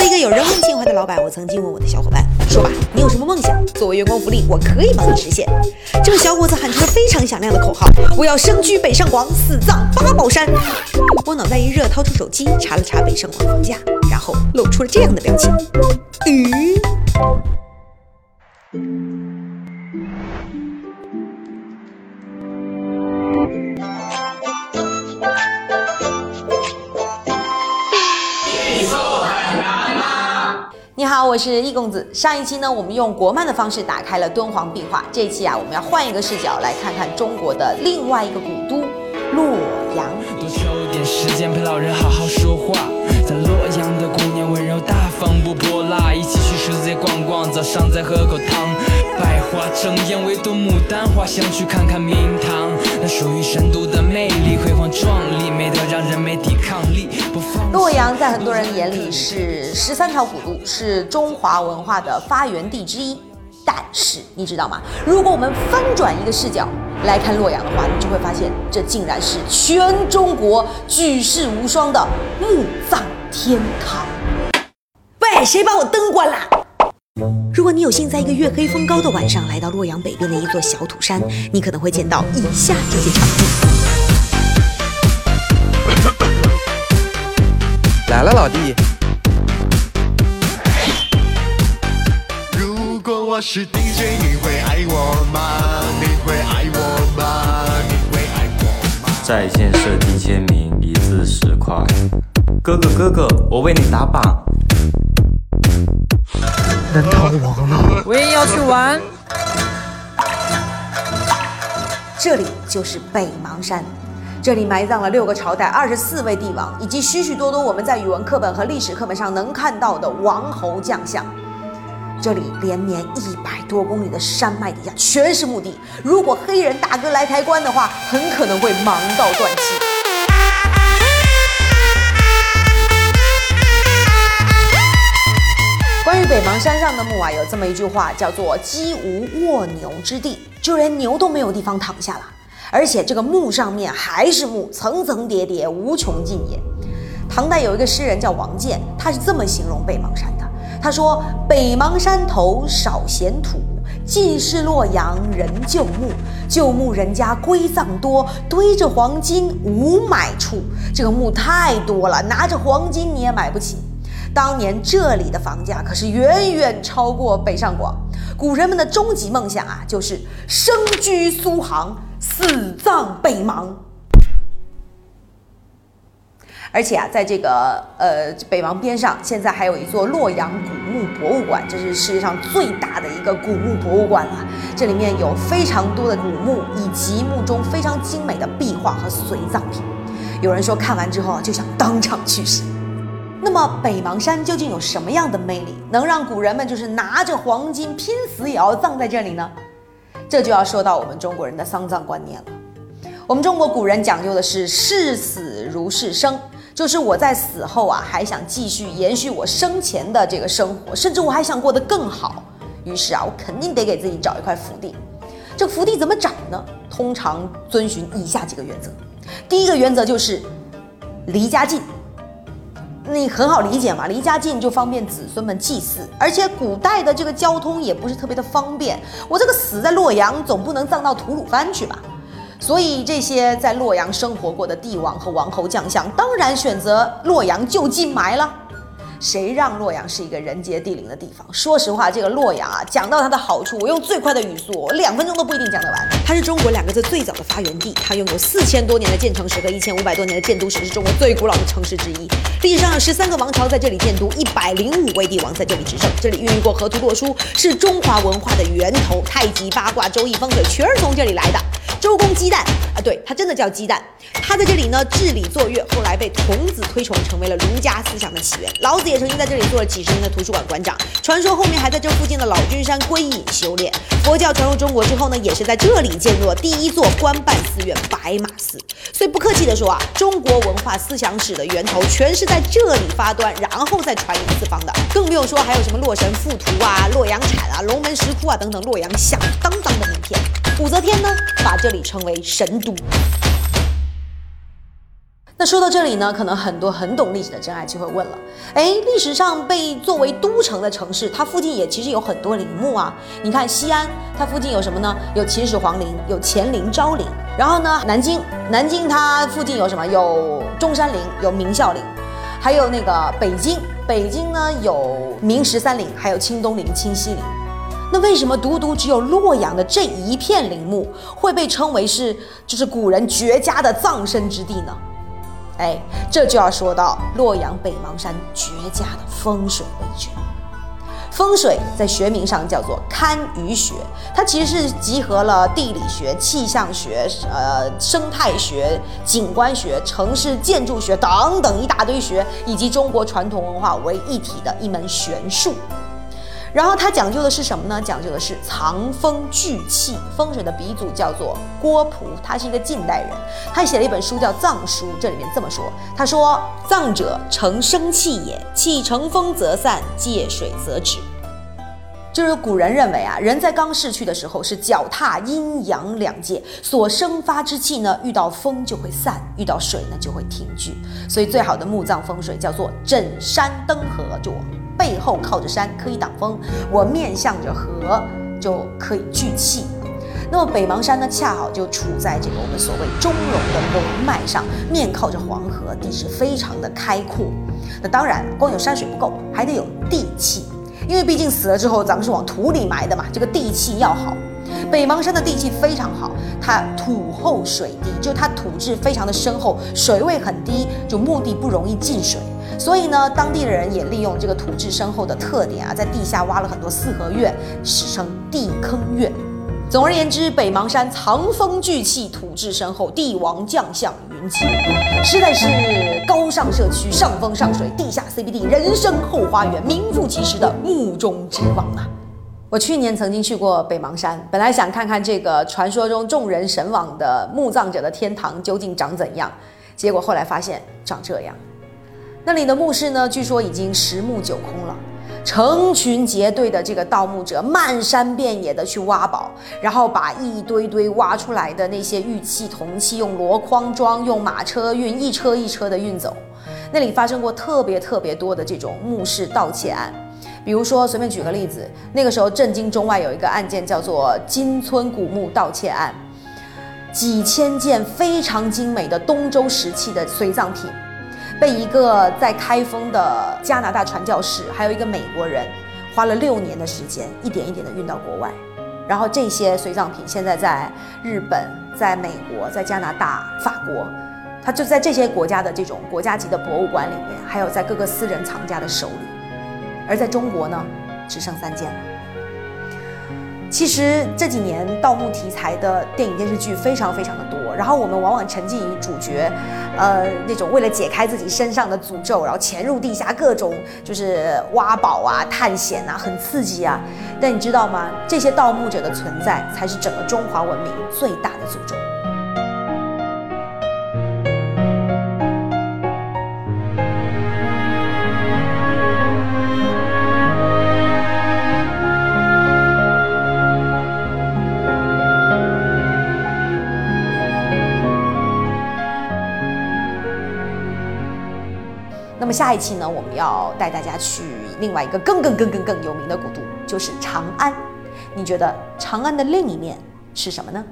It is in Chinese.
为一个有人文情怀的老板，我曾经问我的小伙伴说吧，你有什么梦想？作为员工福利，我可以帮你实现。这个小伙子喊出了非常响亮的口号：我要生居北上广，死葬八宝山。我脑袋一热，掏出手机查了查北上广房价，然后露出了这样的表情。咦？我是易公子。上一期呢，我们用国漫的方式打开了敦煌壁画。这一期啊，我们要换一个视角来看看中国的另外一个古都洛阳。多抽一点时间陪老人好好说话，在洛阳的姑娘温柔大方不泼辣，一起去世界逛逛，早上再喝口汤。百花争艳，唯独牡丹花，想去看看明堂，那属于神都的魅力，辉煌壮丽，美得让人没抵抗力。不放洛阳在很多人眼里是十三朝古都，是中华文化的发源地之一。但是你知道吗？如果我们翻转一个视角来看洛阳的话，你就会发现，这竟然是全中国举世无双的墓葬天堂。喂，谁把我灯关了？如果你有幸在一个月黑风高的晚上来到洛阳北边的一座小土山，你可能会见到以下这些场景。来了，老弟。如果我是 DJ，你会爱我吗？你会爱我吗？你会爱我吗？在线设计签名一字十块，哥哥哥哥，我为你打榜。我也要去玩。这里就是北邙山，这里埋葬了六个朝代、二十四位帝王，以及许许多多我们在语文课本和历史课本上能看到的王侯将相。这里连绵一百多公里的山脉底下全是墓地，如果黑人大哥来抬棺的话，很可能会忙到断气。山上的墓啊，有这么一句话，叫做“鸡无卧牛之地”，就连牛都没有地方躺下了。而且这个墓上面还是墓，层层叠叠，无穷尽也。唐代有一个诗人叫王建，他是这么形容北邙山的：他说：“北邙山头少闲土，尽是洛阳人旧墓。旧墓人家归葬多，堆着黄金无买处。这个墓太多了，拿着黄金你也买不起。”当年这里的房价可是远远超过北上广，古人们的终极梦想啊，就是生居苏杭，死葬北邙。而且啊，在这个呃北邙边上，现在还有一座洛阳古墓博物馆，这是世界上最大的一个古墓博物馆了。这里面有非常多的古墓，以及墓中非常精美的壁画和随葬品。有人说看完之后啊，就想当场去世。那么北邙山究竟有什么样的魅力，能让古人们就是拿着黄金拼死也要葬在这里呢？这就要说到我们中国人的丧葬观念了。我们中国古人讲究的是视死如是生，就是我在死后啊，还想继续延续我生前的这个生活，甚至我还想过得更好。于是啊，我肯定得给自己找一块福地。这福地怎么找呢？通常遵循以下几个原则。第一个原则就是离家近。你很好理解嘛，离家近就方便子孙们祭祀，而且古代的这个交通也不是特别的方便。我这个死在洛阳，总不能葬到吐鲁番去吧？所以这些在洛阳生活过的帝王和王侯将相，当然选择洛阳就近埋了。谁让洛阳是一个人杰地灵的地方？说实话，这个洛阳啊，讲到它的好处，我用最快的语速，我两分钟都不一定讲得完。它是中国两个字最早的发源地，它拥有四千多年的建城史和一千五百多年的建都史，是中国最古老的城市之一。历史上有十三个王朝在这里建都，一百零五位帝王在这里执政。这里孕育过河图洛书，是中华文化的源头。太极八卦、周易风水全是从这里来的。周公姬旦啊，对他真的叫姬旦，他在这里呢治理作乐，后来被孔子推崇，成为了儒家思想的起源。老子也曾经在这里做了几十年的图书馆馆长，传说后面还在这附近的老君山归隐修炼。佛教传入中国之后呢，也是在这里建入了第一座官办寺院白马寺。所以不客气的说啊，中国文化思想史的源头全是在这里发端，然后再传于四方的。更不用说还有什么洛神赋图啊、洛阳铲啊、龙门石窟啊等等洛阳响当当的名片。武则天呢，把这里称为神都。那说到这里呢，可能很多很懂历史的真爱就会问了：哎，历史上被作为都城的城市，它附近也其实有很多陵墓啊。你看西安，它附近有什么呢？有秦始皇陵，有乾陵、昭陵。然后呢，南京，南京它附近有什么？有中山陵，有明孝陵。还有那个北京，北京呢有明十三陵，还有清东陵、清西陵。那为什么独独只有洛阳的这一片陵墓会被称为是就是古人绝佳的葬身之地呢？哎，这就要说到洛阳北邙山绝佳的风水位置。风水在学名上叫做堪舆学，它其实是集合了地理学、气象学、呃生态学、景观学、城市建筑学等等一大堆学，以及中国传统文化为一体的一门玄术。然后它讲究的是什么呢？讲究的是藏风聚气。风水的鼻祖叫做郭璞，他是一个近代人，他写了一本书叫《藏书》，这里面这么说：他说，藏者成生气也，气成风则散，借水则止。就是古人认为啊，人在刚逝去的时候是脚踏阴阳两界，所生发之气呢，遇到风就会散，遇到水呢就会停聚。所以最好的墓葬风水叫做枕山登河，就背后靠着山可以挡风，我面向着河就可以聚气。那么北邙山呢，恰好就处在这个我们所谓中龙的龙脉上，面靠着黄河，地势非常的开阔。那当然，光有山水不够，还得有地气，因为毕竟死了之后咱们是往土里埋的嘛，这个地气要好。北邙山的地气非常好，它土厚水低，就它土质非常的深厚，水位很低，就墓地不容易进水。所以呢，当地的人也利用这个土质深厚的特点啊，在地下挖了很多四合院，史称地坑院。总而言之，北邙山藏风聚气，土质深厚，帝王将相云集，实在是高尚社区，上风上水，地下 CBD，人生后花园，名副其实的墓中之王啊！我去年曾经去过北邙山，本来想看看这个传说中众人神往的墓葬者的天堂究竟长怎样，结果后来发现长这样。那里的墓室呢？据说已经十墓九空了，成群结队的这个盗墓者漫山遍野的去挖宝，然后把一堆堆挖出来的那些玉器铜器用箩筐装，用马车运，一车一车的运走。那里发生过特别特别多的这种墓室盗窃案，比如说随便举个例子，那个时候震惊中外有一个案件叫做金村古墓盗窃案，几千件非常精美的东周时期的随葬品。被一个在开封的加拿大传教士，还有一个美国人，花了六年的时间，一点一点的运到国外。然后这些随葬品现在在日本、在美国、在加拿大、法国，它就在这些国家的这种国家级的博物馆里面，还有在各个私人藏家的手里。而在中国呢，只剩三件了。其实这几年盗墓题材的电影电视剧非常非常的多，然后我们往往沉浸于主角，呃，那种为了解开自己身上的诅咒，然后潜入地下各种就是挖宝啊、探险啊，很刺激啊。但你知道吗？这些盗墓者的存在，才是整个中华文明最大的诅咒。么下一期呢，我们要带大家去另外一个更更更更更有名的古都，就是长安。你觉得长安的另一面是什么呢？